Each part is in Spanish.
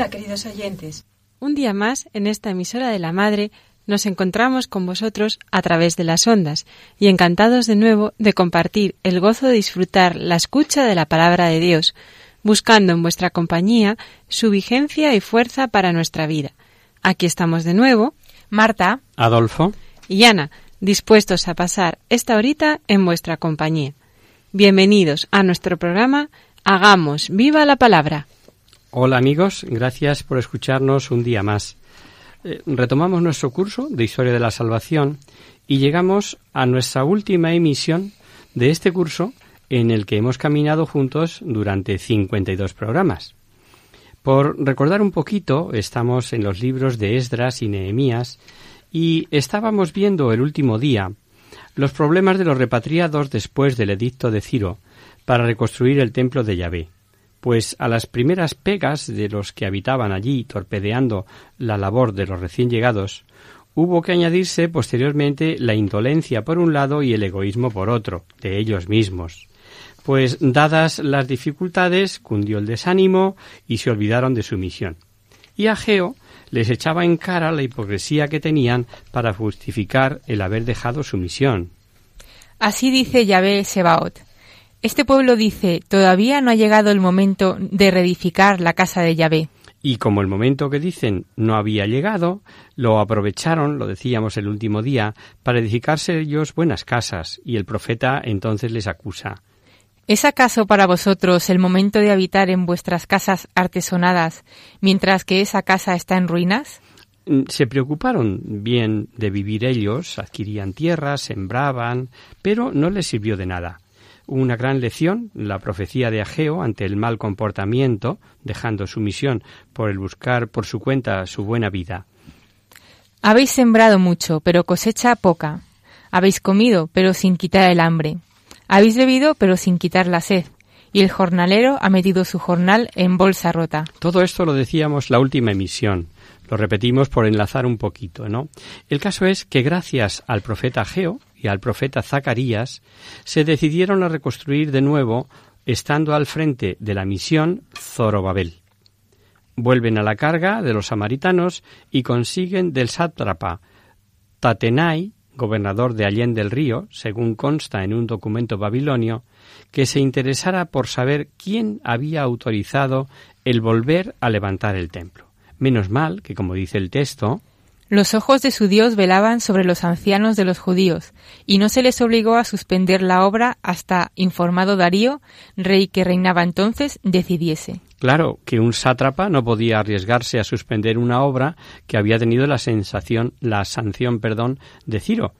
Hola, queridos oyentes. Un día más, en esta emisora de la Madre, nos encontramos con vosotros a través de las ondas y encantados de nuevo de compartir el gozo de disfrutar la escucha de la palabra de Dios, buscando en vuestra compañía su vigencia y fuerza para nuestra vida. Aquí estamos de nuevo, Marta Adolfo. y Ana, dispuestos a pasar esta horita en vuestra compañía. Bienvenidos a nuestro programa Hagamos viva la palabra. Hola amigos, gracias por escucharnos un día más. Eh, retomamos nuestro curso de Historia de la Salvación y llegamos a nuestra última emisión de este curso en el que hemos caminado juntos durante 52 programas. Por recordar un poquito, estamos en los libros de Esdras y Nehemías y estábamos viendo el último día los problemas de los repatriados después del edicto de Ciro para reconstruir el templo de Yahvé pues a las primeras pegas de los que habitaban allí, torpedeando la labor de los recién llegados, hubo que añadirse posteriormente la indolencia por un lado y el egoísmo por otro, de ellos mismos. Pues dadas las dificultades, cundió el desánimo y se olvidaron de su misión. Y Ageo les echaba en cara la hipocresía que tenían para justificar el haber dejado su misión. Así dice Yahvé Sebaot. Este pueblo dice, todavía no ha llegado el momento de reedificar la casa de Yahvé. Y como el momento que dicen no había llegado, lo aprovecharon, lo decíamos el último día, para edificarse ellos buenas casas, y el profeta entonces les acusa. ¿Es acaso para vosotros el momento de habitar en vuestras casas artesonadas, mientras que esa casa está en ruinas? Mm, Se preocuparon bien de vivir ellos, adquirían tierras, sembraban, pero no les sirvió de nada una gran lección, la profecía de Ageo ante el mal comportamiento, dejando su misión por el buscar por su cuenta su buena vida. Habéis sembrado mucho, pero cosecha poca. Habéis comido, pero sin quitar el hambre. Habéis bebido, pero sin quitar la sed. Y el jornalero ha metido su jornal en bolsa rota. Todo esto lo decíamos la última emisión. Lo repetimos por enlazar un poquito, ¿no? El caso es que gracias al profeta Ageo y al profeta Zacarías se decidieron a reconstruir de nuevo, estando al frente de la misión Zorobabel. Vuelven a la carga de los samaritanos y consiguen del sátrapa Tatenai, gobernador de Allén del Río, según consta en un documento babilonio, que se interesara por saber quién había autorizado el volver a levantar el templo. Menos mal que, como dice el texto, Los ojos de su Dios velaban sobre los ancianos de los judíos, y no se les obligó a suspender la obra hasta, informado Darío, rey que reinaba entonces, decidiese. Claro que un sátrapa no podía arriesgarse a suspender una obra que había tenido la sensación, la sanción, perdón, de Ciro.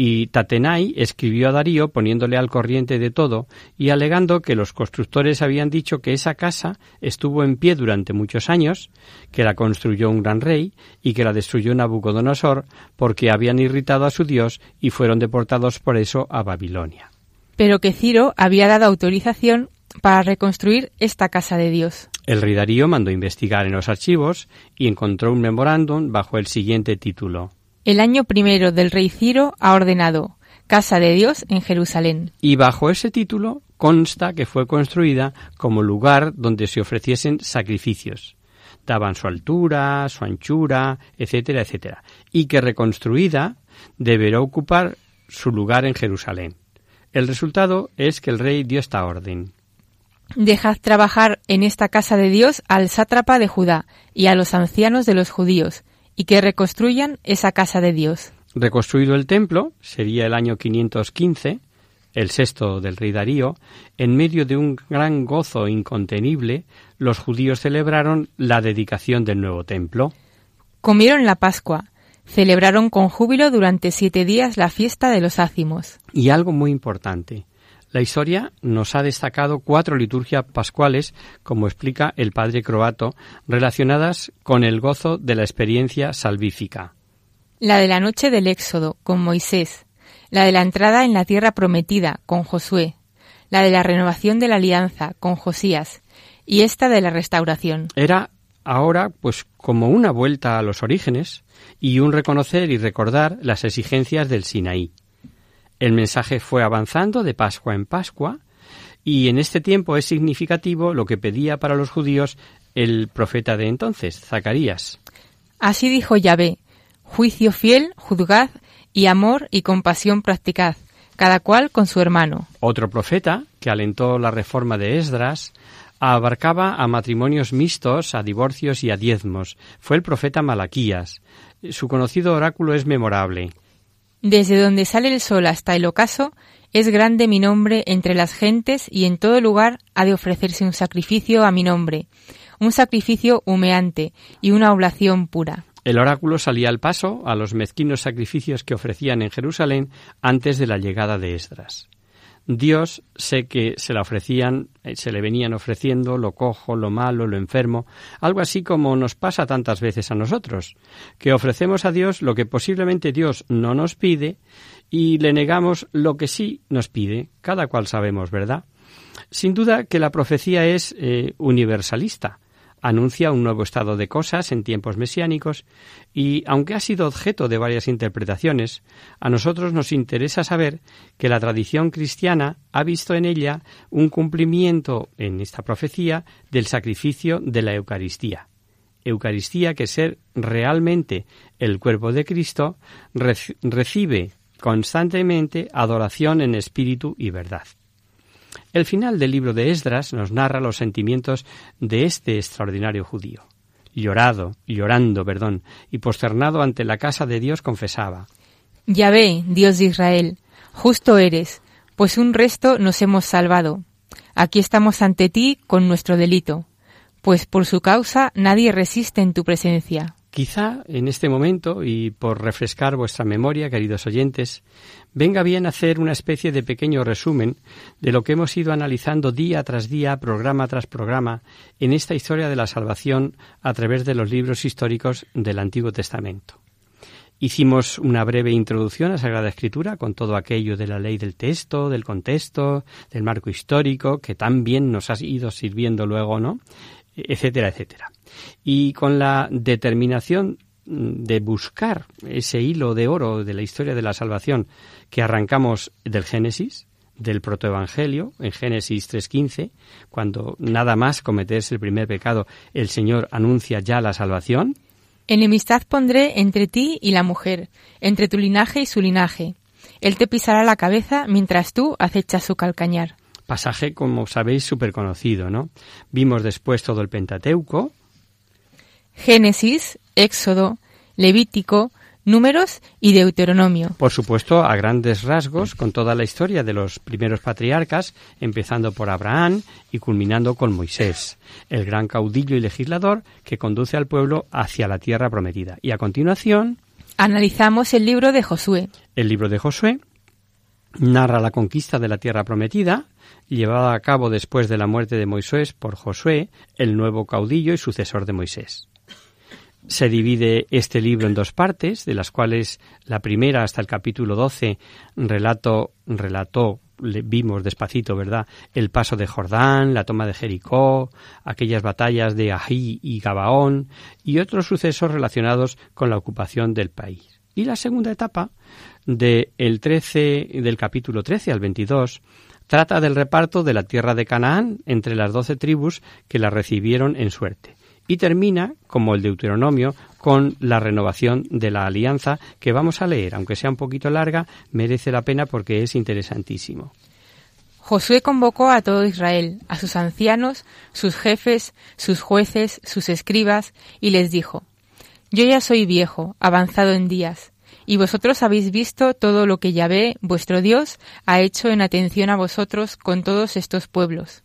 Y Tatenai escribió a Darío poniéndole al corriente de todo y alegando que los constructores habían dicho que esa casa estuvo en pie durante muchos años, que la construyó un gran rey y que la destruyó Nabucodonosor porque habían irritado a su Dios y fueron deportados por eso a Babilonia. Pero que Ciro había dado autorización para reconstruir esta casa de Dios. El rey Darío mandó investigar en los archivos y encontró un memorándum bajo el siguiente título. El año primero del rey Ciro ha ordenado Casa de Dios en Jerusalén. Y bajo ese título consta que fue construida como lugar donde se ofreciesen sacrificios. Daban su altura, su anchura, etcétera, etcétera. Y que reconstruida deberá ocupar su lugar en Jerusalén. El resultado es que el rey dio esta orden. Dejad trabajar en esta casa de Dios al sátrapa de Judá y a los ancianos de los judíos, y que reconstruyan esa casa de Dios. Reconstruido el templo, sería el año 515, el sexto del rey Darío, en medio de un gran gozo incontenible, los judíos celebraron la dedicación del nuevo templo. Comieron la Pascua, celebraron con júbilo durante siete días la fiesta de los ácimos. Y algo muy importante, la historia nos ha destacado cuatro liturgias pascuales, como explica el padre croato, relacionadas con el gozo de la experiencia salvífica. La de la noche del Éxodo, con Moisés, la de la entrada en la tierra prometida, con Josué, la de la renovación de la alianza, con Josías, y esta de la restauración. Era ahora pues como una vuelta a los orígenes y un reconocer y recordar las exigencias del Sinaí. El mensaje fue avanzando de Pascua en Pascua y en este tiempo es significativo lo que pedía para los judíos el profeta de entonces, Zacarías. Así dijo Yahvé, juicio fiel, juzgad, y amor y compasión practicad, cada cual con su hermano. Otro profeta, que alentó la reforma de Esdras, abarcaba a matrimonios mixtos, a divorcios y a diezmos. Fue el profeta Malaquías. Su conocido oráculo es memorable. Desde donde sale el sol hasta el ocaso, es grande mi nombre entre las gentes y en todo lugar ha de ofrecerse un sacrificio a mi nombre, un sacrificio humeante y una oblación pura. El oráculo salía al paso a los mezquinos sacrificios que ofrecían en Jerusalén antes de la llegada de Esdras. Dios sé que se la ofrecían, eh, se le venían ofreciendo lo cojo, lo malo, lo enfermo, algo así como nos pasa tantas veces a nosotros, que ofrecemos a Dios lo que posiblemente Dios no nos pide y le negamos lo que sí nos pide, cada cual sabemos, ¿verdad? Sin duda que la profecía es eh, universalista, anuncia un nuevo estado de cosas en tiempos mesiánicos y, aunque ha sido objeto de varias interpretaciones, a nosotros nos interesa saber que la tradición cristiana ha visto en ella un cumplimiento en esta profecía del sacrificio de la Eucaristía. Eucaristía que ser realmente el cuerpo de Cristo recibe constantemente adoración en espíritu y verdad. El final del libro de Esdras nos narra los sentimientos de este extraordinario judío. Llorado, llorando, perdón, y posternado ante la casa de Dios confesaba. Yahvé, Dios de Israel, justo eres, pues un resto nos hemos salvado. Aquí estamos ante ti con nuestro delito, pues por su causa nadie resiste en tu presencia. Quizá en este momento, y por refrescar vuestra memoria, queridos oyentes, venga bien hacer una especie de pequeño resumen de lo que hemos ido analizando día tras día, programa tras programa, en esta historia de la salvación a través de los libros históricos del Antiguo Testamento. Hicimos una breve introducción a Sagrada Escritura con todo aquello de la ley del texto, del contexto, del marco histórico, que tan bien nos ha ido sirviendo luego, ¿no? Etcétera, etcétera. Y con la determinación de buscar ese hilo de oro de la historia de la salvación que arrancamos del Génesis, del protoevangelio, en Génesis 3.15, cuando nada más cometerse el primer pecado, el Señor anuncia ya la salvación. Enemistad pondré entre ti y la mujer, entre tu linaje y su linaje. Él te pisará la cabeza mientras tú acechas su calcañar pasaje, como sabéis, súper conocido, ¿no? Vimos después todo el Pentateuco. Génesis, Éxodo, Levítico, Números y Deuteronomio. Por supuesto, a grandes rasgos, con toda la historia de los primeros patriarcas, empezando por Abraham y culminando con Moisés, el gran caudillo y legislador que conduce al pueblo hacia la tierra prometida. Y a continuación... Analizamos el libro de Josué. El libro de Josué narra la conquista de la tierra prometida, llevada a cabo después de la muerte de Moisés por Josué, el nuevo caudillo y sucesor de Moisés. Se divide este libro en dos partes, de las cuales la primera hasta el capítulo 12 relato, relató, vimos despacito, ¿verdad? El paso de Jordán, la toma de Jericó, aquellas batallas de Ají y Gabaón y otros sucesos relacionados con la ocupación del país. Y la segunda etapa, del el 13, del capítulo 13 al 22, trata del reparto de la tierra de Canaán entre las doce tribus que la recibieron en suerte. Y termina, como el Deuteronomio, con la renovación de la alianza que vamos a leer, aunque sea un poquito larga, merece la pena porque es interesantísimo. Josué convocó a todo Israel, a sus ancianos, sus jefes, sus jueces, sus escribas, y les dijo, Yo ya soy viejo, avanzado en días, y vosotros habéis visto todo lo que Yahvé, vuestro Dios, ha hecho en atención a vosotros con todos estos pueblos.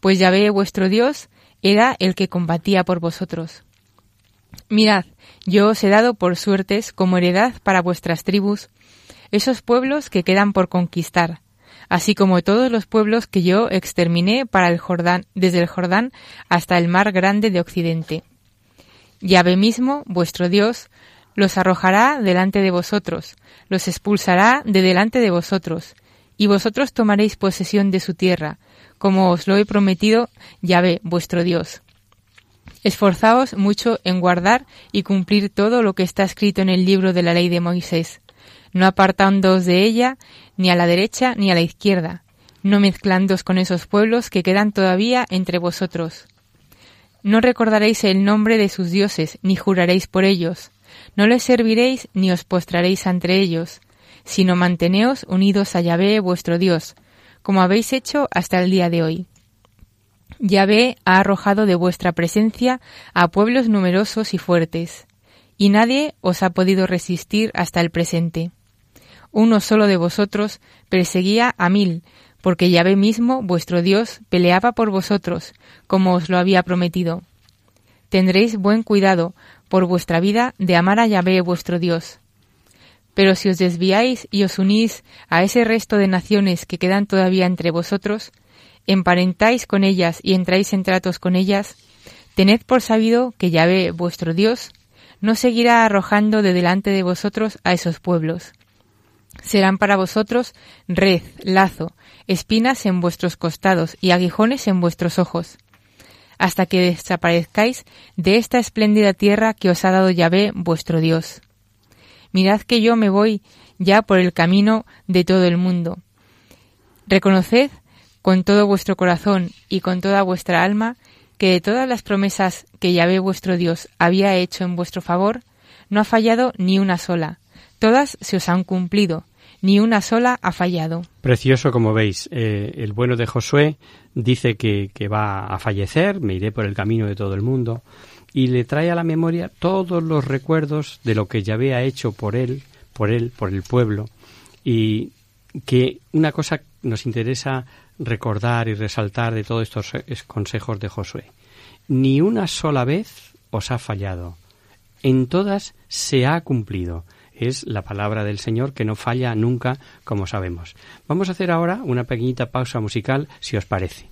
Pues Yahvé, vuestro Dios, era el que combatía por vosotros. Mirad, yo os he dado por suertes como heredad para vuestras tribus esos pueblos que quedan por conquistar, así como todos los pueblos que yo exterminé para el Jordán, desde el Jordán hasta el mar grande de Occidente. Yahvé mismo, vuestro Dios, los arrojará delante de vosotros, los expulsará de delante de vosotros, y vosotros tomaréis posesión de su tierra, como os lo he prometido Yahvé, vuestro Dios. Esforzaos mucho en guardar y cumplir todo lo que está escrito en el libro de la ley de Moisés, no apartándoos de ella ni a la derecha ni a la izquierda, no mezclándoos con esos pueblos que quedan todavía entre vosotros. No recordaréis el nombre de sus dioses, ni juraréis por ellos, no les serviréis ni os postraréis ante ellos, sino manteneos unidos a Yahvé vuestro Dios, como habéis hecho hasta el día de hoy. Yahvé ha arrojado de vuestra presencia a pueblos numerosos y fuertes, y nadie os ha podido resistir hasta el presente. Uno solo de vosotros perseguía a mil, porque Yahvé mismo, vuestro Dios, peleaba por vosotros, como os lo había prometido. Tendréis buen cuidado, por vuestra vida de amar a Yahvé vuestro Dios. Pero si os desviáis y os unís a ese resto de naciones que quedan todavía entre vosotros, emparentáis con ellas y entráis en tratos con ellas, tened por sabido que Yahvé vuestro Dios no seguirá arrojando de delante de vosotros a esos pueblos. Serán para vosotros red, lazo, espinas en vuestros costados y aguijones en vuestros ojos hasta que desaparezcáis de esta espléndida tierra que os ha dado Yahvé vuestro Dios. Mirad que yo me voy ya por el camino de todo el mundo. Reconoced con todo vuestro corazón y con toda vuestra alma que de todas las promesas que Yahvé vuestro Dios había hecho en vuestro favor, no ha fallado ni una sola. Todas se os han cumplido, ni una sola ha fallado. Precioso, como veis. Eh, el bueno de Josué dice que, que va a fallecer, me iré por el camino de todo el mundo, y le trae a la memoria todos los recuerdos de lo que Yahvé ha hecho por él, por él, por el pueblo, y que una cosa nos interesa recordar y resaltar de todos estos consejos de Josué. Ni una sola vez os ha fallado. En todas se ha cumplido es la palabra del Señor que no falla nunca, como sabemos. Vamos a hacer ahora una pequeñita pausa musical, si os parece.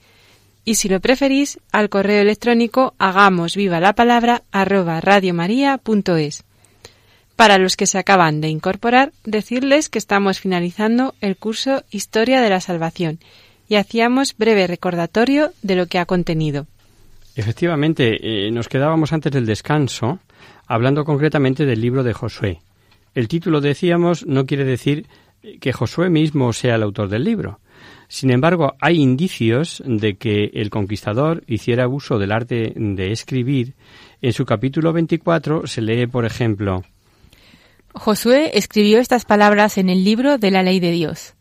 y si lo preferís, al correo electrónico hagamos viva la palabra arroba radiomaria.es. Para los que se acaban de incorporar, decirles que estamos finalizando el curso Historia de la Salvación y hacíamos breve recordatorio de lo que ha contenido. Efectivamente, eh, nos quedábamos antes del descanso hablando concretamente del libro de Josué. El título, decíamos, no quiere decir que Josué mismo sea el autor del libro, sin embargo, hay indicios de que el conquistador hiciera uso del arte de escribir. En su capítulo 24 se lee, por ejemplo, Josué escribió estas palabras en el libro de la ley de Dios.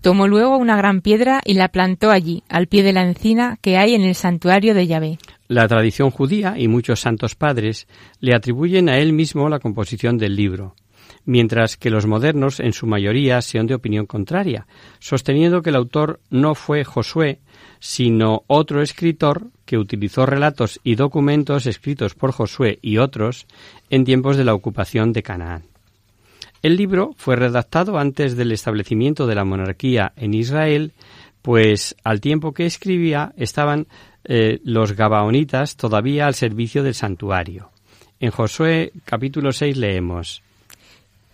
Tomó luego una gran piedra y la plantó allí, al pie de la encina que hay en el santuario de Yahvé. La tradición judía y muchos santos padres le atribuyen a él mismo la composición del libro mientras que los modernos en su mayoría sean de opinión contraria, sosteniendo que el autor no fue Josué, sino otro escritor que utilizó relatos y documentos escritos por Josué y otros en tiempos de la ocupación de Canaán. El libro fue redactado antes del establecimiento de la monarquía en Israel, pues al tiempo que escribía estaban eh, los gabaonitas todavía al servicio del santuario. En Josué capítulo 6 leemos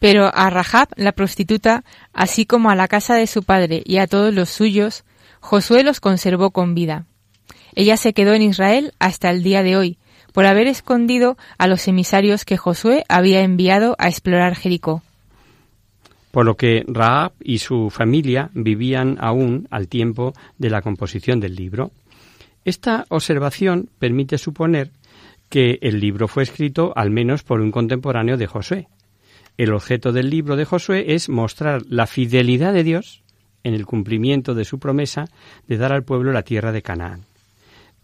pero a Rahab, la prostituta, así como a la casa de su padre y a todos los suyos, Josué los conservó con vida. Ella se quedó en Israel hasta el día de hoy, por haber escondido a los emisarios que Josué había enviado a explorar Jericó. Por lo que Rahab y su familia vivían aún al tiempo de la composición del libro. Esta observación permite suponer que el libro fue escrito al menos por un contemporáneo de Josué, el objeto del libro de Josué es mostrar la fidelidad de Dios en el cumplimiento de su promesa de dar al pueblo la tierra de Canaán.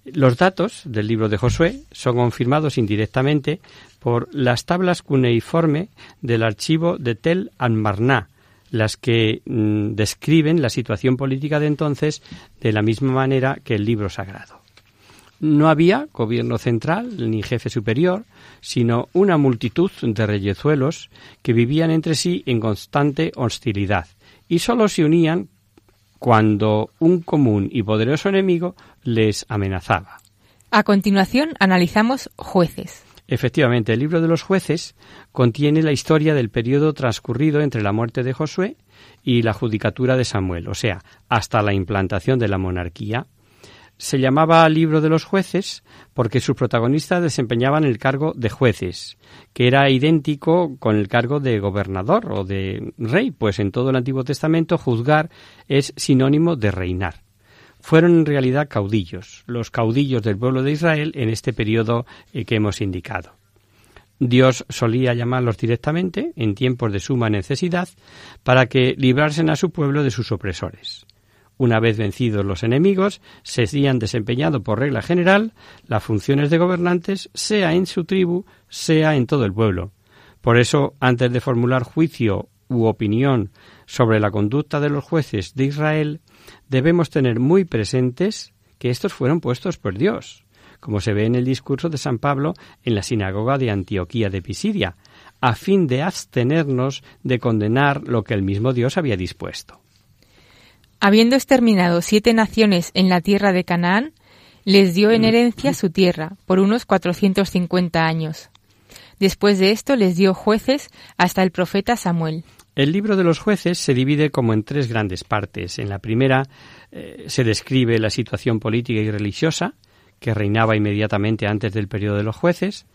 Los datos del libro de Josué son confirmados indirectamente por las tablas cuneiforme del archivo de Tel Anmarná, las que mm, describen la situación política de entonces de la misma manera que el libro sagrado. No había gobierno central ni jefe superior, sino una multitud de reyezuelos que vivían entre sí en constante hostilidad y sólo se unían cuando un común y poderoso enemigo les amenazaba. A continuación analizamos jueces. Efectivamente, el libro de los jueces contiene la historia del periodo transcurrido entre la muerte de Josué y la judicatura de Samuel, o sea, hasta la implantación de la monarquía se llamaba Libro de los Jueces porque sus protagonistas desempeñaban el cargo de jueces, que era idéntico con el cargo de gobernador o de rey, pues en todo el Antiguo Testamento juzgar es sinónimo de reinar. Fueron en realidad caudillos, los caudillos del pueblo de Israel en este periodo eh, que hemos indicado. Dios solía llamarlos directamente en tiempos de suma necesidad para que librasen a su pueblo de sus opresores. Una vez vencidos los enemigos, se habían desempeñado por regla general las funciones de gobernantes, sea en su tribu, sea en todo el pueblo. Por eso, antes de formular juicio u opinión sobre la conducta de los jueces de Israel, debemos tener muy presentes que estos fueron puestos por Dios, como se ve en el discurso de San Pablo en la sinagoga de Antioquía de Pisidia, a fin de abstenernos de condenar lo que el mismo Dios había dispuesto. Habiendo exterminado siete naciones en la tierra de Canaán, les dio en herencia su tierra por unos 450 años. Después de esto les dio jueces hasta el profeta Samuel. El libro de los jueces se divide como en tres grandes partes. En la primera eh, se describe la situación política y religiosa que reinaba inmediatamente antes del periodo de los jueces.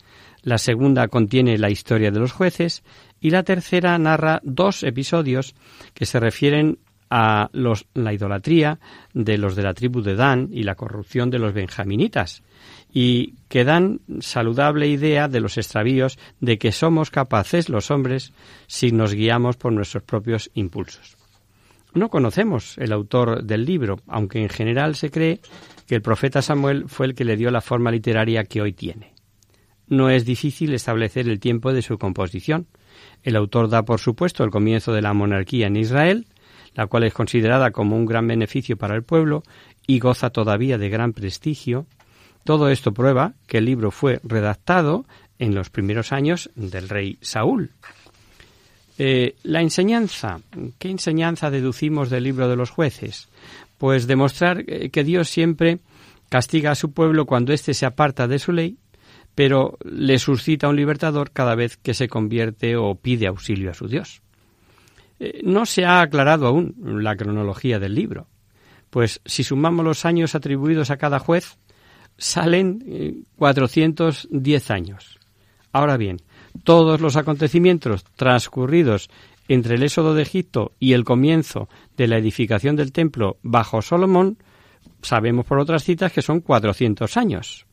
La segunda contiene la historia de los jueces y la tercera narra dos episodios que se refieren a los, la idolatría de los de la tribu de Dan y la corrupción de los benjaminitas, y que dan saludable idea de los extravíos de que somos capaces los hombres si nos guiamos por nuestros propios impulsos. No conocemos el autor del libro, aunque en general se cree que el profeta Samuel fue el que le dio la forma literaria que hoy tiene. No es difícil establecer el tiempo de su composición. El autor da por supuesto el comienzo de la monarquía en Israel, la cual es considerada como un gran beneficio para el pueblo y goza todavía de gran prestigio. Todo esto prueba que el libro fue redactado en los primeros años del rey Saúl. Eh, la enseñanza. ¿Qué enseñanza deducimos del libro de los jueces? Pues demostrar eh, que Dios siempre castiga a su pueblo cuando éste se aparta de su ley, pero le suscita un libertador cada vez que se convierte o pide auxilio a su Dios. Eh, no se ha aclarado aún la cronología del libro, pues si sumamos los años atribuidos a cada juez, salen 410 años. Ahora bien, todos los acontecimientos transcurridos entre el éxodo de Egipto y el comienzo de la edificación del templo bajo Solomón, sabemos por otras citas que son 400 años.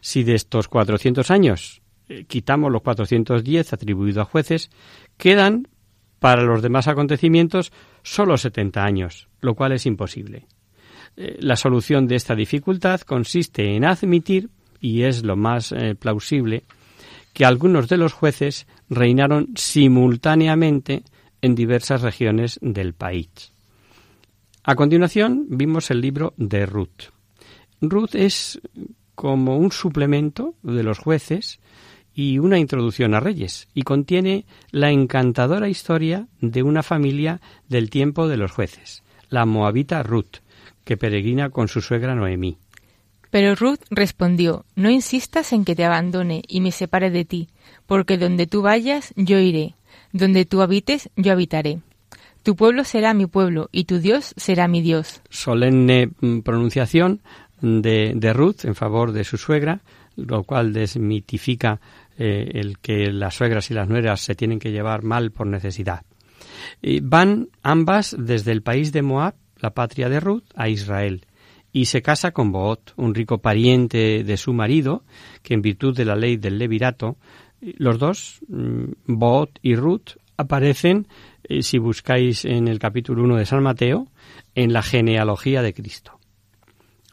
Si de estos 400 años eh, quitamos los 410 atribuidos a jueces, quedan para los demás acontecimientos solo 70 años, lo cual es imposible. Eh, la solución de esta dificultad consiste en admitir, y es lo más eh, plausible, que algunos de los jueces reinaron simultáneamente en diversas regiones del país. A continuación vimos el libro de Ruth. Ruth es como un suplemento de los jueces y una introducción a reyes, y contiene la encantadora historia de una familia del tiempo de los jueces, la moabita Ruth, que peregrina con su suegra Noemí. Pero Ruth respondió, No insistas en que te abandone y me separe de ti, porque donde tú vayas, yo iré, donde tú habites, yo habitaré. Tu pueblo será mi pueblo y tu Dios será mi Dios. Solemne mm, pronunciación de, Ruth en favor de su suegra, lo cual desmitifica eh, el que las suegras y las nueras se tienen que llevar mal por necesidad. van ambas desde el país de Moab, la patria de Ruth, a Israel y se casa con Boot, un rico pariente de su marido, que en virtud de la ley del levirato, los dos, mm, Boot y Ruth, aparecen, eh, si buscáis en el capítulo 1 de San Mateo, en la genealogía de Cristo.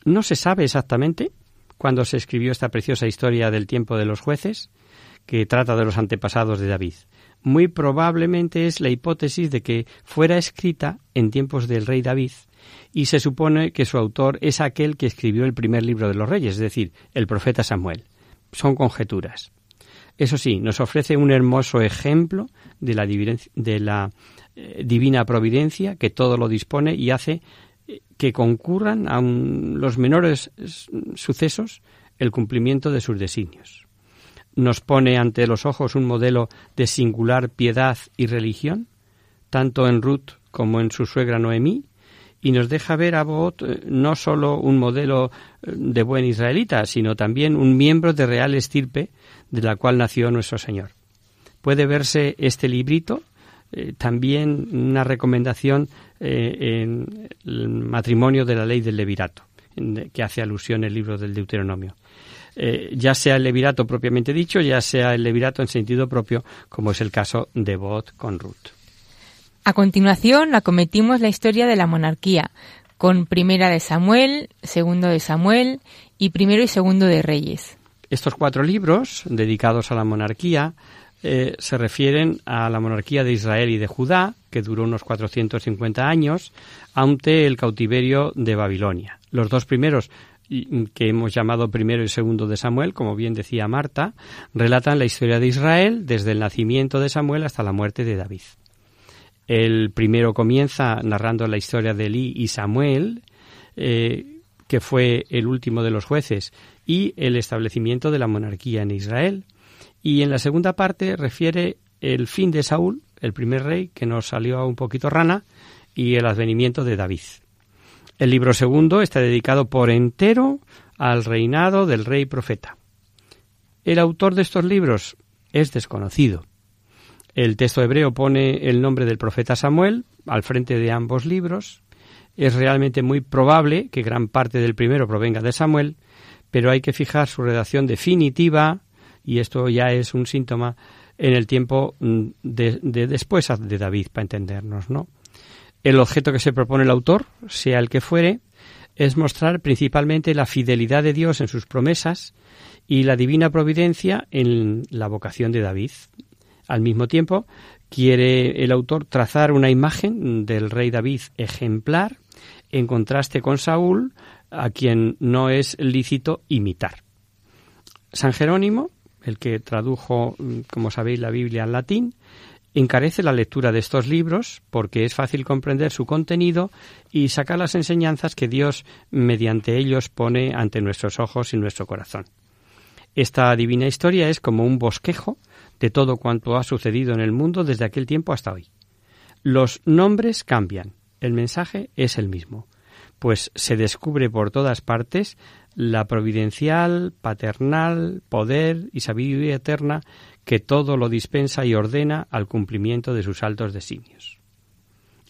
No se sabe exactamente cuándo se escribió esta preciosa historia del tiempo de los jueces, que trata de los antepasados de David. Muy probablemente es la hipótesis de que fuera escrita en tiempos del rey David, y se supone que su autor es aquel que escribió el primer libro de los reyes, es decir, el profeta Samuel. Son conjeturas. Eso sí, nos ofrece un hermoso ejemplo de la, de la eh, divina providencia que todo lo dispone y hace eh, que concurran a los menores sucesos el cumplimiento de sus designios. Nos pone ante los ojos un modelo de singular piedad y religión, tanto en Ruth como en su suegra Noemí, y nos deja ver a Boot eh, no solo un modelo eh, de buen israelita, sino también un miembro de real estirpe de la cual nació nuestro Señor. Puede verse este librito eh, también una recomendación en el matrimonio de la ley del levirato, que hace alusión el libro del Deuteronomio. Ya sea el levirato propiamente dicho, ya sea el levirato en sentido propio, como es el caso de Boot con Ruth. A continuación acometimos la historia de la monarquía, con primera de Samuel, segundo de Samuel y primero y segundo de Reyes. Estos cuatro libros, dedicados a la monarquía, eh, se refieren a la monarquía de Israel y de Judá, que duró unos 450 años, ante el cautiverio de Babilonia. Los dos primeros que hemos llamado primero y segundo de Samuel, como bien decía Marta, relatan la historia de Israel desde el nacimiento de Samuel hasta la muerte de David. El primero comienza narrando la historia de Eli y Samuel, eh, que fue el último de los jueces, y el establecimiento de la monarquía en Israel. Y en la segunda parte refiere el fin de Saúl, el primer rey, que nos salió un poquito rana, y el advenimiento de David. El libro segundo está dedicado por entero al reinado del rey profeta. El autor de estos libros es desconocido. El texto hebreo pone el nombre del profeta Samuel al frente de ambos libros. Es realmente muy probable que gran parte del primero provenga de Samuel, pero hay que fijar su redacción definitiva, y esto ya es un síntoma, en el tiempo mm, de, después de David, para entendernos, ¿no? El objeto que se propone el autor, sea el que fuere, es mostrar principalmente la fidelidad de Dios en sus promesas y la divina providencia en la vocación de David. Al mismo tiempo, quiere el autor trazar una imagen del rey David ejemplar en contraste con Saúl, a quien no es lícito imitar. San Jerónimo, el que tradujo, como sabéis, la Biblia al latín, encarece la lectura de estos libros porque es fácil comprender su contenido y sacar las enseñanzas que Dios mediante ellos pone ante nuestros ojos y nuestro corazón. Esta divina historia es como un bosquejo de todo cuanto ha sucedido en el mundo desde aquel tiempo hasta hoy. Los nombres cambian, el mensaje es el mismo, pues se descubre por todas partes la providencial, paternal, poder y sabiduría eterna que todo lo dispensa y ordena al cumplimiento de sus altos designios.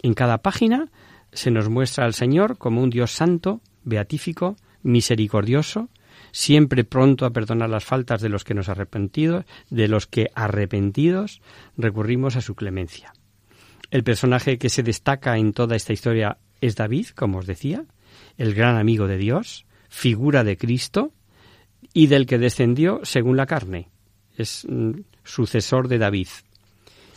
En cada página se nos muestra al Señor como un Dios santo, beatífico, misericordioso, siempre pronto a perdonar las faltas de los que nos arrepentidos, de los que arrepentidos recurrimos a su clemencia. El personaje que se destaca en toda esta historia es David, como os decía, el gran amigo de Dios, figura de Cristo y del que descendió según la carne. Es mm, sucesor de David.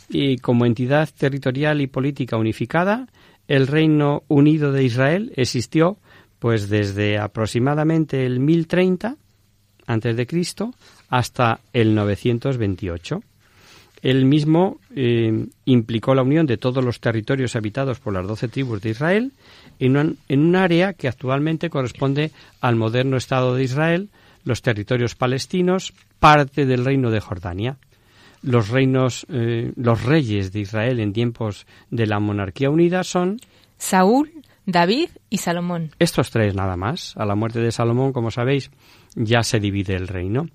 Y como entidad territorial y política unificada, el Reino Unido de Israel existió pues desde aproximadamente el 1030 antes de Cristo hasta el 928. Él mismo eh, implicó la unión de todos los territorios habitados por las doce tribus de Israel en un, área que actualmente corresponde al moderno Estado de Israel, los territorios palestinos, parte del reino de Jordania. Los reinos, eh, los reyes de Israel en tiempos de la monarquía unida son Saúl, David y Salomón. Estos tres nada más. A la muerte de Salomón, como sabéis, ya se divide el reino.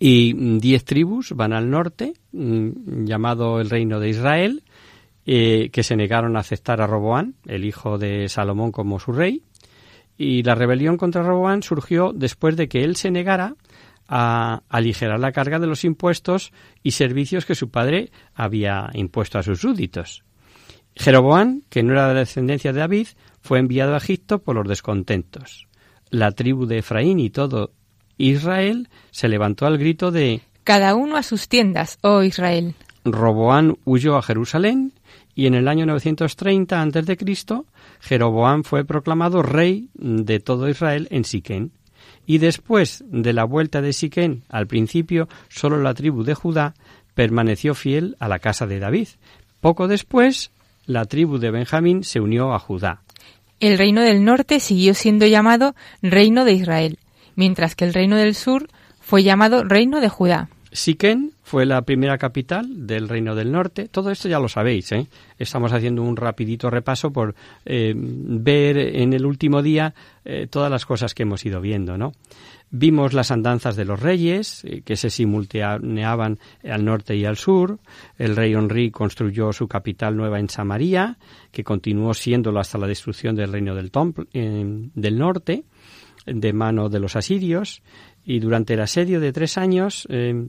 Y diez tribus van al norte, mm, llamado el reino de Israel, eh, que se negaron a aceptar a Roboán, el hijo de Salomón, como su rey. Y la rebelión contra Roboán surgió después de que él se negara a aligerar la carga de los impuestos y servicios que su padre había impuesto a sus súbditos. Jeroboán, que no era de la descendencia de David, fue enviado a Egipto por los descontentos. La tribu de Efraín y todo Israel se levantó al grito de Cada uno a sus tiendas, oh Israel. Roboán huyó a Jerusalén y en el año 930 a.C. Jeroboán fue proclamado rey de todo Israel en Siquén. Y después de la vuelta de Siquén, al principio solo la tribu de Judá permaneció fiel a la casa de David. Poco después, la tribu de Benjamín se unió a Judá. El reino del norte siguió siendo llamado reino de Israel, mientras que el reino del sur fue llamado reino de Judá. Siquén fue la primera capital del Reino del Norte. Todo esto ya lo sabéis. ¿eh? Estamos haciendo un rapidito repaso por eh, ver en el último día eh, todas las cosas que hemos ido viendo. ¿no? Vimos las andanzas de los reyes, que se simultaneaban al norte y al sur. El rey Henry construyó su capital nueva en Samaria, que continuó siéndolo hasta la destrucción del reino del, del norte, de mano de los asirios y durante el asedio de tres años eh,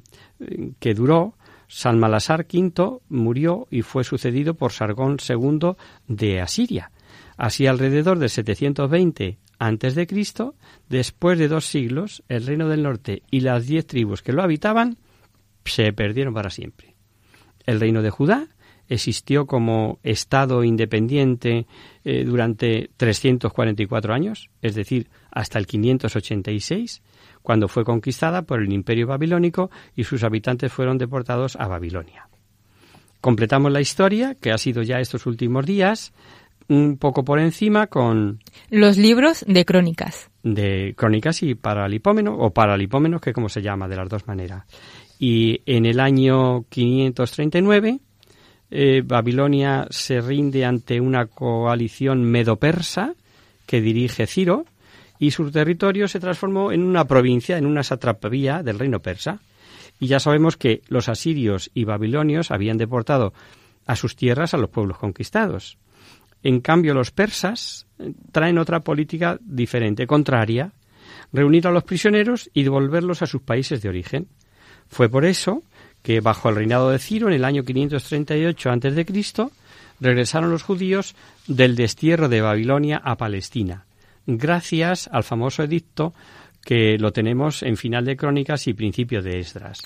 que duró, Salmalasar V murió y fue sucedido por Sargón II de Asiria. Así alrededor de 720 antes de Cristo, después de dos siglos, el reino del norte y las diez tribus que lo habitaban se perdieron para siempre. El reino de Judá existió como Estado independiente eh, durante 344 años, es decir, hasta el 586, cuando fue conquistada por el imperio babilónico y sus habitantes fueron deportados a Babilonia. Completamos la historia, que ha sido ya estos últimos días, un poco por encima con... Los libros de crónicas. De crónicas y paralipómenos, o paralipómenos, que como se llama, de las dos maneras. Y en el año 539, eh, Babilonia se rinde ante una coalición medo-persa que dirige Ciro, y su territorio se transformó en una provincia, en una satrapía del reino persa. Y ya sabemos que los asirios y babilonios habían deportado a sus tierras a los pueblos conquistados. En cambio, los persas eh, traen otra política diferente, contraria, reunir a los prisioneros y devolverlos a sus países de origen. Fue por eso que bajo el reinado de Ciro, en el año 538 a.C., regresaron los judíos del destierro de Babilonia a Palestina, gracias al famoso edicto que lo tenemos en final de Crónicas y principio de Esdras.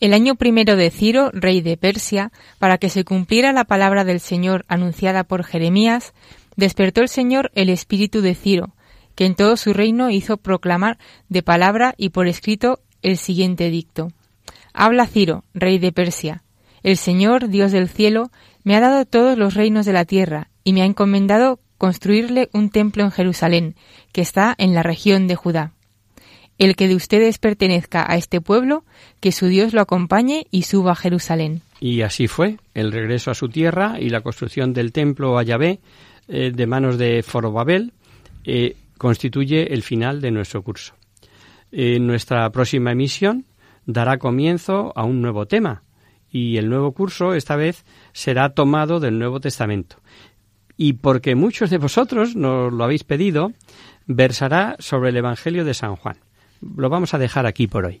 El año primero de Ciro, rey de Persia, para que se cumpliera la palabra del Señor anunciada por Jeremías, despertó el Señor el espíritu de Ciro, que en todo su reino hizo proclamar de palabra y por escrito el siguiente dicto. Habla Ciro, rey de Persia. El Señor, Dios del cielo, me ha dado todos los reinos de la tierra y me ha encomendado construirle un templo en Jerusalén, que está en la región de Judá. El que de ustedes pertenezca a este pueblo, que su Dios lo acompañe y suba a Jerusalén. Y así fue, el regreso a su tierra y la construcción del templo a Yahvé eh, de manos de Forobabel eh, constituye el final de nuestro curso. En nuestra próxima emisión dará comienzo a un nuevo tema y el nuevo curso esta vez será tomado del Nuevo Testamento. Y porque muchos de vosotros nos lo habéis pedido, versará sobre el Evangelio de San Juan. Lo vamos a dejar aquí por hoy.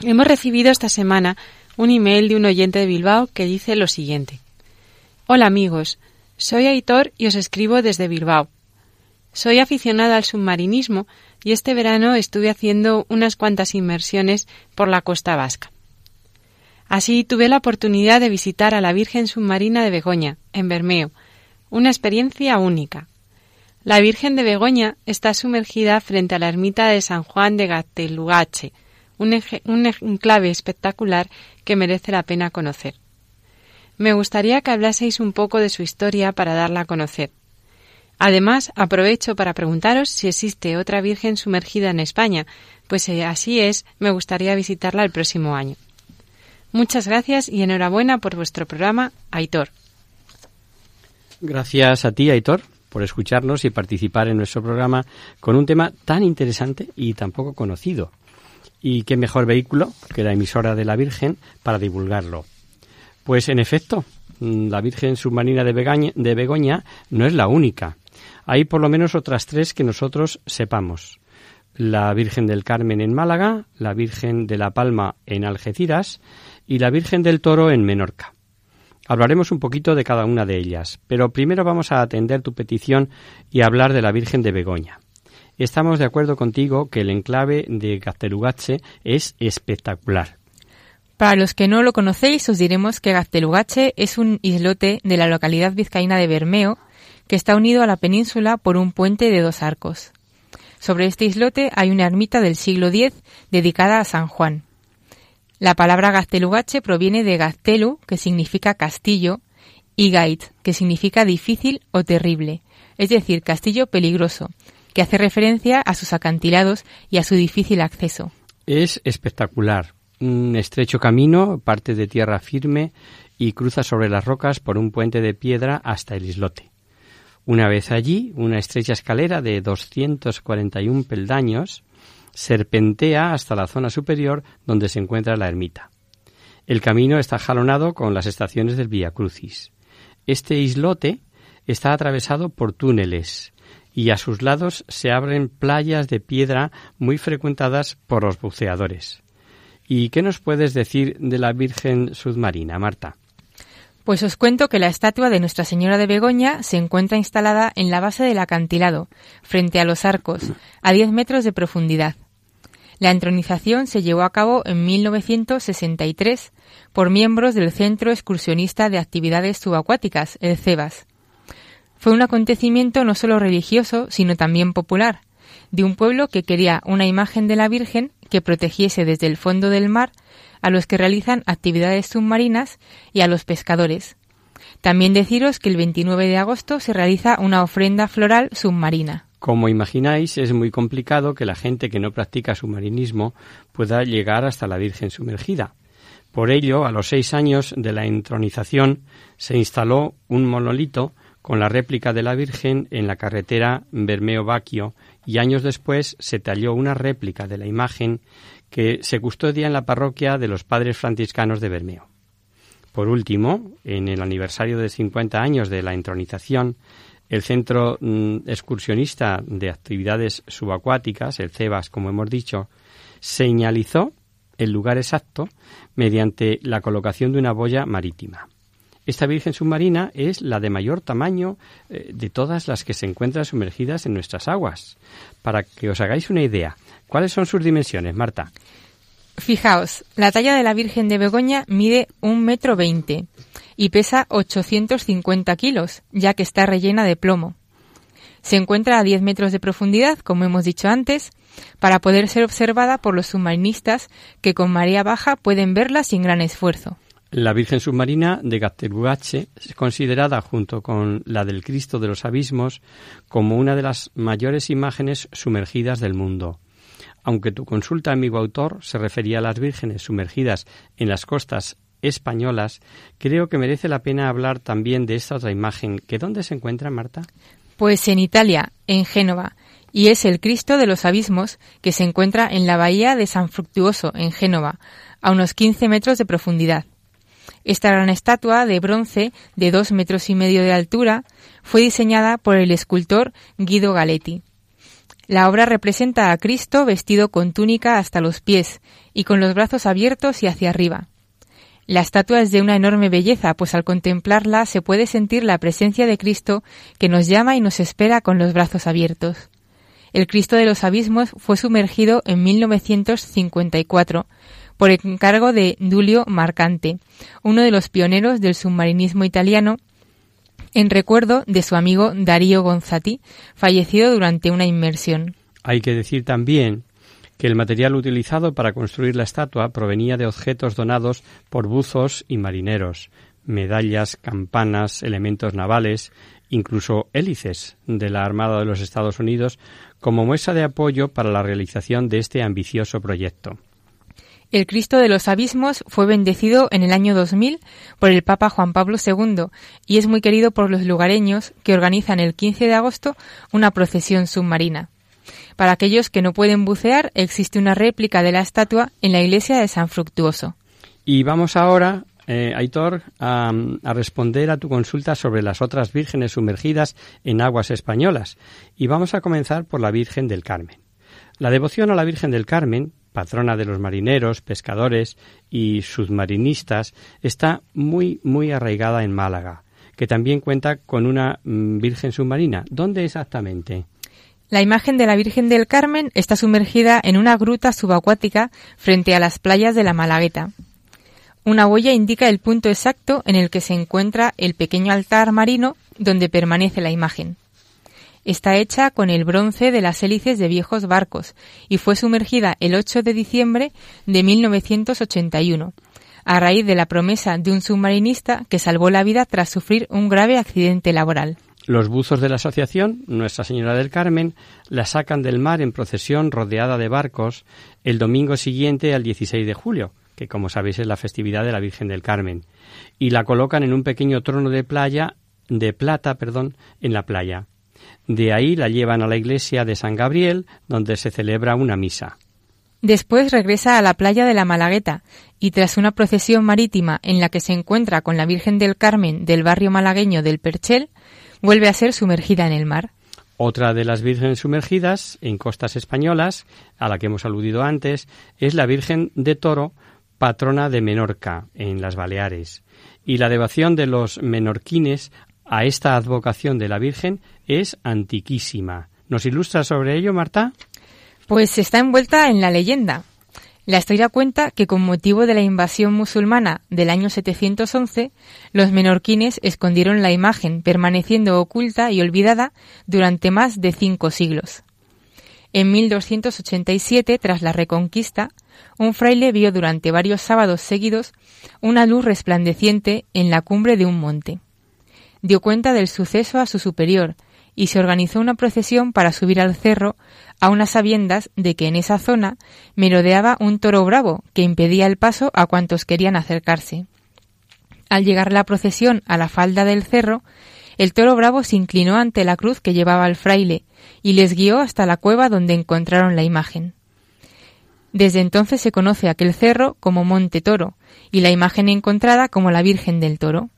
Hemos recibido esta semana un email de un oyente de Bilbao que dice lo siguiente. Hola amigos, soy Aitor y os escribo desde Bilbao. Soy aficionada al submarinismo y este verano estuve haciendo unas cuantas inmersiones por la costa vasca. Así tuve la oportunidad de visitar a la Virgen Submarina de Begoña, en Bermeo, una experiencia única. La Virgen de Begoña está sumergida frente a la ermita de San Juan de Gatelugache, un, enclave espectacular que merece la pena conocer. Me gustaría que hablaseis un poco de su historia para darla a conocer. Además, aprovecho para preguntaros si existe otra Virgen sumergida en España, pues si así es, me gustaría visitarla el próximo año. Muchas gracias y enhorabuena por vuestro programa, Aitor. Gracias a ti, Aitor, por escucharnos y participar en nuestro programa con un tema tan interesante y tan poco conocido, y qué mejor vehículo que la emisora de la Virgen para divulgarlo. Pues en efecto, mm, la Virgen Submarina de, de Begoña no es la única. Hay por lo menos otras tres que nosotros sepamos. La Virgen del Carmen en Málaga, la Virgen de la Palma en Algeciras y la Virgen del Toro en Menorca. Hablaremos un poquito de cada una de ellas, pero primero vamos a atender tu petición y hablar de la Virgen de Begoña. Estamos de acuerdo contigo que el enclave de Gaztelugache es espectacular. Para los que no lo conocéis, os diremos que Gaztelugache es un islote de la localidad vizcaína de Bermeo que está unido a la península por un puente de dos arcos. Sobre este islote hay una ermita del siglo X dedicada a San Juan. La palabra Gaztelugache proviene de Gaztelu, que significa castillo, y Gait, que significa difícil o terrible, es decir, castillo peligroso, que hace referencia a sus acantilados y a su difícil acceso. Es espectacular. Un estrecho camino parte de tierra firme y cruza sobre las rocas por un puente de piedra hasta el islote. Una vez allí, una estrecha escalera de 241 peldaños serpentea hasta la zona superior donde se encuentra la ermita. El camino está jalonado con las estaciones del Via Crucis. Este islote está atravesado por túneles y a sus lados se abren playas de piedra muy frecuentadas por los buceadores. ¿Y qué nos puedes decir de la Virgen submarina, Marta? Pues os cuento que la estatua de Nuestra Señora de Begoña se encuentra instalada en la base del acantilado, frente a los arcos, a 10 metros de profundidad. La entronización se llevó a cabo en 1963 por miembros del Centro Excursionista de Actividades Subacuáticas, el CEBAS. Fue un acontecimiento no solo religioso, sino también popular, de un pueblo que quería una imagen de la Virgen que protegiese desde el fondo del mar a los que realizan actividades submarinas y a los pescadores. También deciros que el 29 de agosto se realiza una ofrenda floral submarina. Como imagináis, es muy complicado que la gente que no practica submarinismo pueda llegar hasta la Virgen sumergida. Por ello, a los seis años de la entronización, se instaló un monolito con la réplica de la Virgen en la carretera Bermeo-Baquio y años después se talló una réplica de la imagen que se custodia en la parroquia de los padres franciscanos de Bermeo. Por último, en el aniversario de 50 años de la entronización, el Centro mm, Excursionista de Actividades Subacuáticas, el CEBAS, como hemos dicho, señalizó el lugar exacto mediante la colocación de una boya marítima. Esta Virgen submarina es la de mayor tamaño eh, de todas las que se encuentran sumergidas en nuestras aguas. Para que os hagáis una idea, ¿cuáles son sus dimensiones, Marta? Fijaos, la talla de la Virgen de Begoña mide un metro veinte y pesa 850 kilos, ya que está rellena de plomo. Se encuentra a 10 metros de profundidad, como hemos dicho antes, para poder ser observada por los submarinistas que con marea baja pueden verla sin gran esfuerzo. La Virgen Submarina de Gattelugache es considerada, junto con la del Cristo de los Abismos, como una de las mayores imágenes sumergidas del mundo. Aunque tu consulta, amigo autor, se refería a las vírgenes sumergidas en las costas españolas, creo que merece la pena hablar también de esta otra imagen. ¿Que dónde se encuentra, Marta? Pues en Italia, en Génova, y es el Cristo de los Abismos que se encuentra en la bahía de San Fructuoso, en Génova, a unos 15 metros de profundidad. Esta gran estatua de bronce de dos metros y medio de altura fue diseñada por el escultor Guido Galetti. La obra representa a Cristo vestido con túnica hasta los pies y con los brazos abiertos y hacia arriba. La estatua es de una enorme belleza, pues al contemplarla se puede sentir la presencia de Cristo que nos llama y nos espera con los brazos abiertos. El Cristo de los Abismos fue sumergido en 1954 por encargo de Dulio Marcante, uno de los pioneros del submarinismo italiano, en recuerdo de su amigo Darío Gonzati, fallecido durante una inmersión. Hay que decir también que el material utilizado para construir la estatua provenía de objetos donados por buzos y marineros, medallas, campanas, elementos navales, incluso hélices de la Armada de los Estados Unidos, como muestra de apoyo para la realización de este ambicioso proyecto. El Cristo de los Abismos fue bendecido en el año 2000 por el Papa Juan Pablo II y es muy querido por los lugareños que organizan el 15 de agosto una procesión submarina. Para aquellos que no pueden bucear, existe una réplica de la estatua en la iglesia de San Fructuoso. Y vamos ahora, eh, Aitor, a, a, responder a tu consulta sobre las otras vírgenes sumergidas en aguas españolas. Y vamos a comenzar por la Virgen del Carmen. La devoción a la Virgen del Carmen patrona de los marineros, pescadores y submarinistas, está muy, muy arraigada en Málaga, que también cuenta con una mm, Virgen submarina. ¿Dónde exactamente? La imagen de la Virgen del Carmen está sumergida en una gruta subacuática frente a las playas de la Malagueta. Una huella indica el punto exacto en el que se encuentra el pequeño altar marino donde permanece la imagen. Está hecha con el bronce de las hélices de viejos barcos y fue sumergida el 8 de diciembre de 1981, a raíz de la promesa de un submarinista que salvó la vida tras sufrir un grave accidente laboral. Los buzos de la asociación Nuestra Señora del Carmen la sacan del mar en procesión rodeada de barcos el domingo siguiente al 16 de julio, que como sabéis es la festividad de la Virgen del Carmen, y la colocan en un pequeño trono de playa de plata, perdón, en la playa. De ahí la llevan a la iglesia de San Gabriel, donde se celebra una misa. Después regresa a la playa de la Malagueta y tras una procesión marítima en la que se encuentra con la Virgen del Carmen del barrio malagueño del Perchel, vuelve a ser sumergida en el mar. Otra de las vírgenes sumergidas en costas españolas, a la que hemos aludido antes, es la Virgen de Toro, patrona de Menorca, en las Baleares. Y la devoción de los menorquines a esta advocación de la Virgen es antiquísima. ¿Nos ilustra sobre ello, Marta? Pues está envuelta en la leyenda. La historia cuenta que con motivo de la invasión musulmana del año 711, los menorquines escondieron la imagen, permaneciendo oculta y olvidada durante más de cinco siglos. En 1287, tras la Reconquista, un fraile vio durante varios sábados seguidos una luz resplandeciente en la cumbre de un monte. Dio cuenta del suceso a su superior y se organizó una procesión para subir al cerro a unas sabiendas de que en esa zona merodeaba un toro bravo que impedía el paso a cuantos querían acercarse. Al llegar la procesión a la falda del cerro, el toro bravo se inclinó ante la cruz que llevaba el fraile y les guió hasta la cueva donde encontraron la imagen. Desde entonces se conoce aquel cerro como Monte Toro y la imagen encontrada como la Virgen del Toro.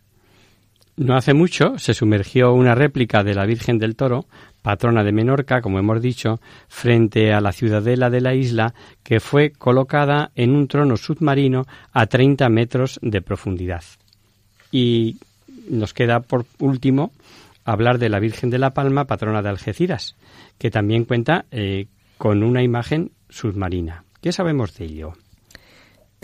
No hace mucho se sumergió una réplica de la Virgen del Toro, patrona de Menorca, como hemos dicho, frente a la ciudadela de la isla, que fue colocada en un trono submarino a 30 metros de profundidad. Y nos queda por último hablar de la Virgen de la Palma, patrona de Algeciras, que también cuenta eh, con una imagen submarina. ¿Qué sabemos de ello?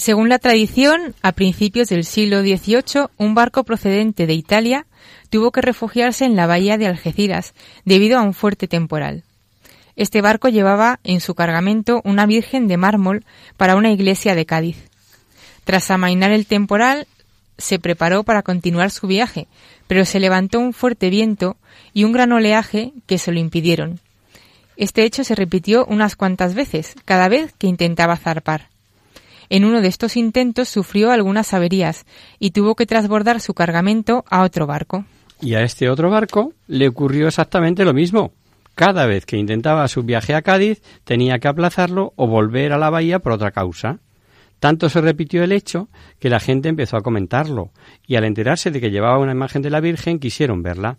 Según la tradición, a principios del siglo XVIII, un barco procedente de Italia tuvo que refugiarse en la bahía de Algeciras debido a un fuerte temporal. Este barco llevaba en su cargamento una Virgen de mármol para una iglesia de Cádiz. Tras amainar el temporal, se preparó para continuar su viaje, pero se levantó un fuerte viento y un gran oleaje que se lo impidieron. Este hecho se repitió unas cuantas veces, cada vez que intentaba zarpar. En uno de estos intentos sufrió algunas averías y tuvo que transbordar su cargamento a otro barco. Y a este otro barco le ocurrió exactamente lo mismo. Cada vez que intentaba su viaje a Cádiz tenía que aplazarlo o volver a la bahía por otra causa. Tanto se repitió el hecho que la gente empezó a comentarlo, y al enterarse de que llevaba una imagen de la Virgen quisieron verla.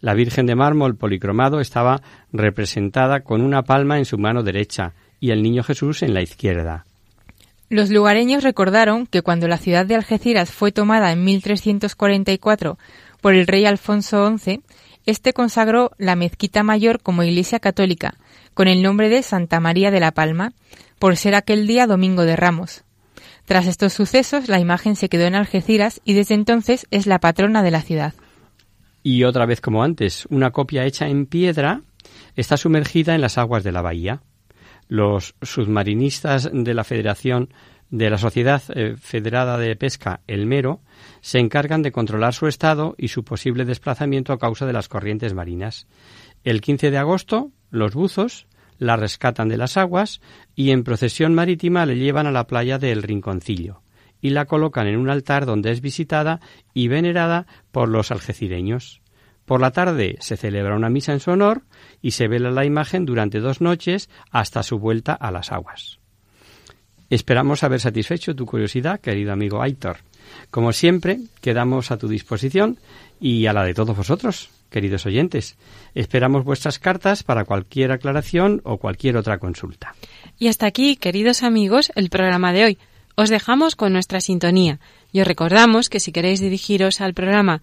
La Virgen de mármol policromado estaba representada con una palma en su mano derecha y el Niño Jesús en la izquierda. Los lugareños recordaron que cuando la ciudad de Algeciras fue tomada en 1344 por el rey Alfonso XI, este consagró la mezquita mayor como iglesia católica, con el nombre de Santa María de la Palma, por ser aquel día Domingo de Ramos. Tras estos sucesos, la imagen se quedó en Algeciras y desde entonces es la patrona de la ciudad. Y otra vez como antes, una copia hecha en piedra está sumergida en las aguas de la bahía los submarinistas de la Federación de la Sociedad eh, Federada de Pesca, el Mero, se encargan de controlar su estado y su posible desplazamiento a causa de las corrientes marinas. El 15 de agosto, los buzos la rescatan de las aguas y en procesión marítima le llevan a la playa del Rinconcillo y la colocan en un altar donde es visitada y venerada por los algecireños. Por la tarde se celebra una misa en su honor y se vela la imagen durante dos noches hasta su vuelta a las aguas. Esperamos haber satisfecho tu curiosidad, querido amigo Aitor. Como siempre, quedamos a tu disposición y a la de todos vosotros, queridos oyentes. Esperamos vuestras cartas para cualquier aclaración o cualquier otra consulta. Y hasta aquí, queridos amigos, el programa de hoy. Os dejamos con nuestra sintonía y os recordamos que si queréis dirigiros al programa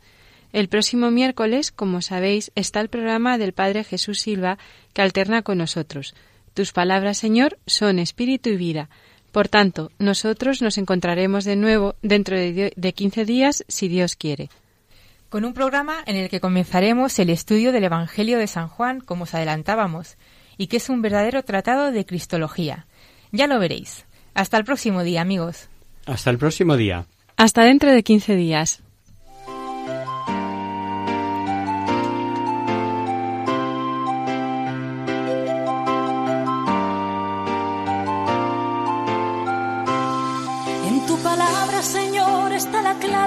El próximo miércoles, como sabéis, está el programa del Padre Jesús Silva que alterna con nosotros. Tus palabras, Señor, son espíritu y vida. Por tanto, nosotros nos encontraremos de nuevo dentro de, de 15 días, si Dios quiere. Con un programa en el que comenzaremos el estudio del Evangelio de San Juan, como os adelantábamos, y que es un verdadero tratado de Cristología. Ya lo veréis. Hasta el próximo día, amigos. Hasta el próximo día. Hasta dentro de 15 días.